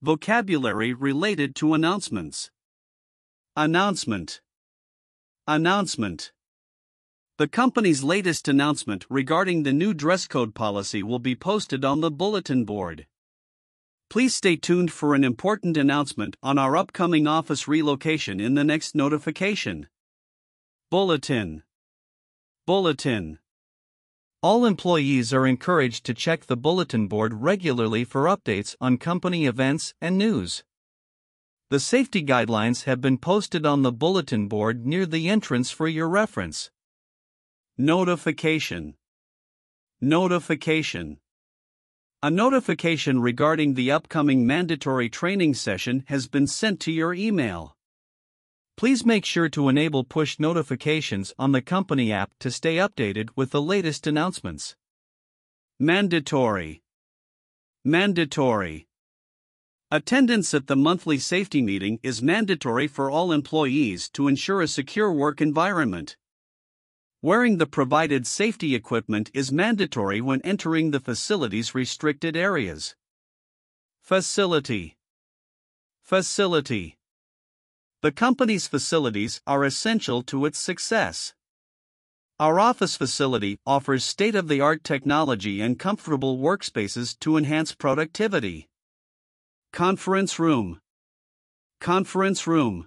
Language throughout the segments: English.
Vocabulary related to announcements. Announcement. Announcement. The company's latest announcement regarding the new dress code policy will be posted on the bulletin board. Please stay tuned for an important announcement on our upcoming office relocation in the next notification. Bulletin. Bulletin. All employees are encouraged to check the bulletin board regularly for updates on company events and news. The safety guidelines have been posted on the bulletin board near the entrance for your reference. Notification. Notification. A notification regarding the upcoming mandatory training session has been sent to your email. Please make sure to enable push notifications on the company app to stay updated with the latest announcements. Mandatory. Mandatory. Attendance at the monthly safety meeting is mandatory for all employees to ensure a secure work environment. Wearing the provided safety equipment is mandatory when entering the facility's restricted areas. Facility. Facility. The company's facilities are essential to its success. Our office facility offers state of the art technology and comfortable workspaces to enhance productivity. Conference Room Conference Room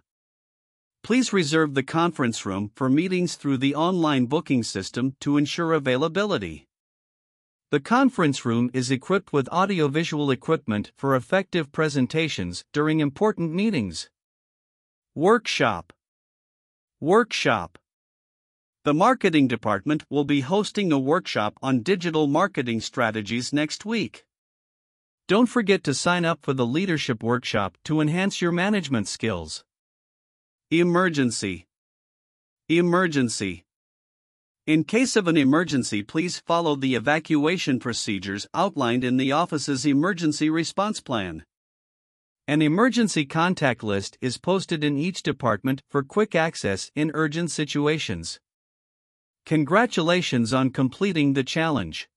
Please reserve the conference room for meetings through the online booking system to ensure availability. The conference room is equipped with audiovisual equipment for effective presentations during important meetings. Workshop. Workshop. The marketing department will be hosting a workshop on digital marketing strategies next week. Don't forget to sign up for the leadership workshop to enhance your management skills. Emergency. Emergency. In case of an emergency, please follow the evacuation procedures outlined in the office's emergency response plan. An emergency contact list is posted in each department for quick access in urgent situations. Congratulations on completing the challenge.